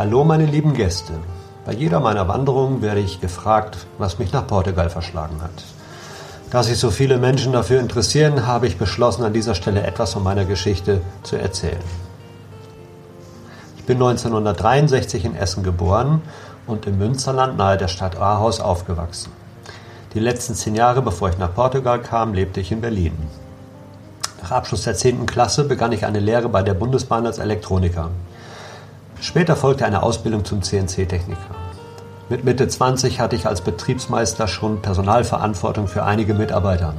Hallo meine lieben Gäste. Bei jeder meiner Wanderungen werde ich gefragt, was mich nach Portugal verschlagen hat. Da sich so viele Menschen dafür interessieren, habe ich beschlossen, an dieser Stelle etwas von meiner Geschichte zu erzählen. Ich bin 1963 in Essen geboren und im Münsterland nahe der Stadt Aarhus aufgewachsen. Die letzten zehn Jahre, bevor ich nach Portugal kam, lebte ich in Berlin. Nach Abschluss der 10. Klasse begann ich eine Lehre bei der Bundesbahn als Elektroniker. Später folgte eine Ausbildung zum CNC-Techniker. Mit Mitte 20 hatte ich als Betriebsmeister schon Personalverantwortung für einige Mitarbeiter.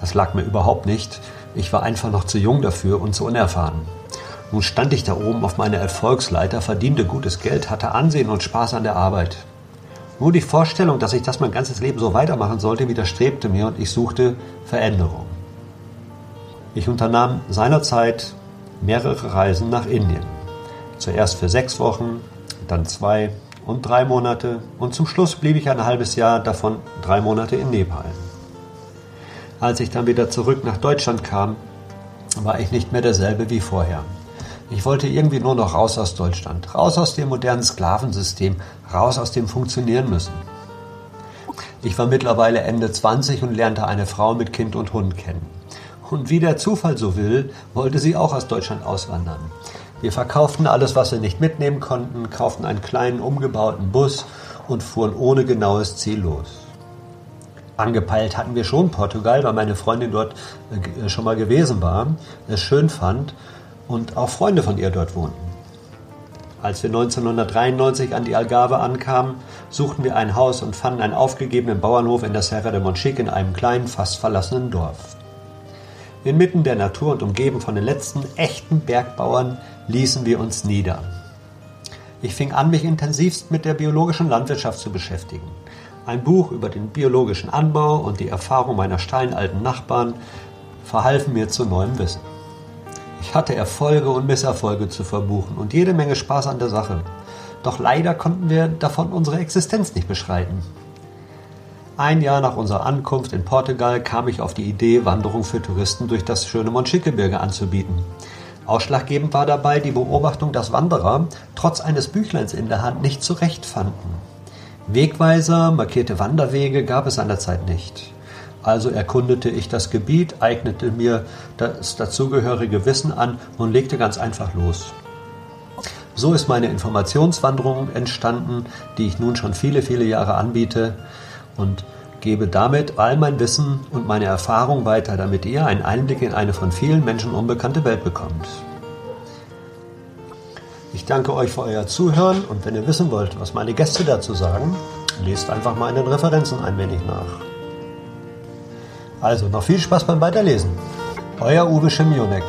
Das lag mir überhaupt nicht. Ich war einfach noch zu jung dafür und zu unerfahren. Nun stand ich da oben auf meiner Erfolgsleiter, verdiente gutes Geld, hatte Ansehen und Spaß an der Arbeit. Nur die Vorstellung, dass ich das mein ganzes Leben so weitermachen sollte, widerstrebte mir und ich suchte Veränderung. Ich unternahm seinerzeit mehrere Reisen nach Indien. Zuerst für sechs Wochen, dann zwei und drei Monate und zum Schluss blieb ich ein halbes Jahr, davon drei Monate in Nepal. Als ich dann wieder zurück nach Deutschland kam, war ich nicht mehr derselbe wie vorher. Ich wollte irgendwie nur noch raus aus Deutschland, raus aus dem modernen Sklavensystem, raus aus dem Funktionieren müssen. Ich war mittlerweile Ende 20 und lernte eine Frau mit Kind und Hund kennen. Und wie der Zufall so will, wollte sie auch aus Deutschland auswandern. Wir verkauften alles, was wir nicht mitnehmen konnten, kauften einen kleinen umgebauten Bus und fuhren ohne genaues Ziel los. Angepeilt hatten wir schon Portugal, weil meine Freundin dort äh, schon mal gewesen war, es schön fand und auch Freunde von ihr dort wohnten. Als wir 1993 an die Algarve ankamen, suchten wir ein Haus und fanden einen aufgegebenen Bauernhof in der Serra de Monchique in einem kleinen, fast verlassenen Dorf. Inmitten der Natur und umgeben von den letzten echten Bergbauern ließen wir uns nieder. Ich fing an, mich intensivst mit der biologischen Landwirtschaft zu beschäftigen. Ein Buch über den biologischen Anbau und die Erfahrung meiner steinalten Nachbarn verhalfen mir zu neuem Wissen. Ich hatte Erfolge und Misserfolge zu verbuchen und jede Menge Spaß an der Sache. Doch leider konnten wir davon unsere Existenz nicht beschreiten. Ein Jahr nach unserer Ankunft in Portugal kam ich auf die Idee, Wanderung für Touristen durch das schöne Monchique-Gebirge anzubieten. Ausschlaggebend war dabei die Beobachtung, dass Wanderer trotz eines Büchleins in der Hand nicht zurechtfanden. Wegweiser, markierte Wanderwege gab es an der Zeit nicht. Also erkundete ich das Gebiet, eignete mir das dazugehörige Wissen an und legte ganz einfach los. So ist meine Informationswanderung entstanden, die ich nun schon viele, viele Jahre anbiete und gebe damit all mein Wissen und meine Erfahrung weiter, damit ihr einen Einblick in eine von vielen Menschen unbekannte Welt bekommt. Ich danke euch für euer Zuhören und wenn ihr wissen wollt, was meine Gäste dazu sagen, lest einfach mal in den Referenzen ein wenig nach. Also noch viel Spaß beim Weiterlesen. Euer Uwe Schimionek.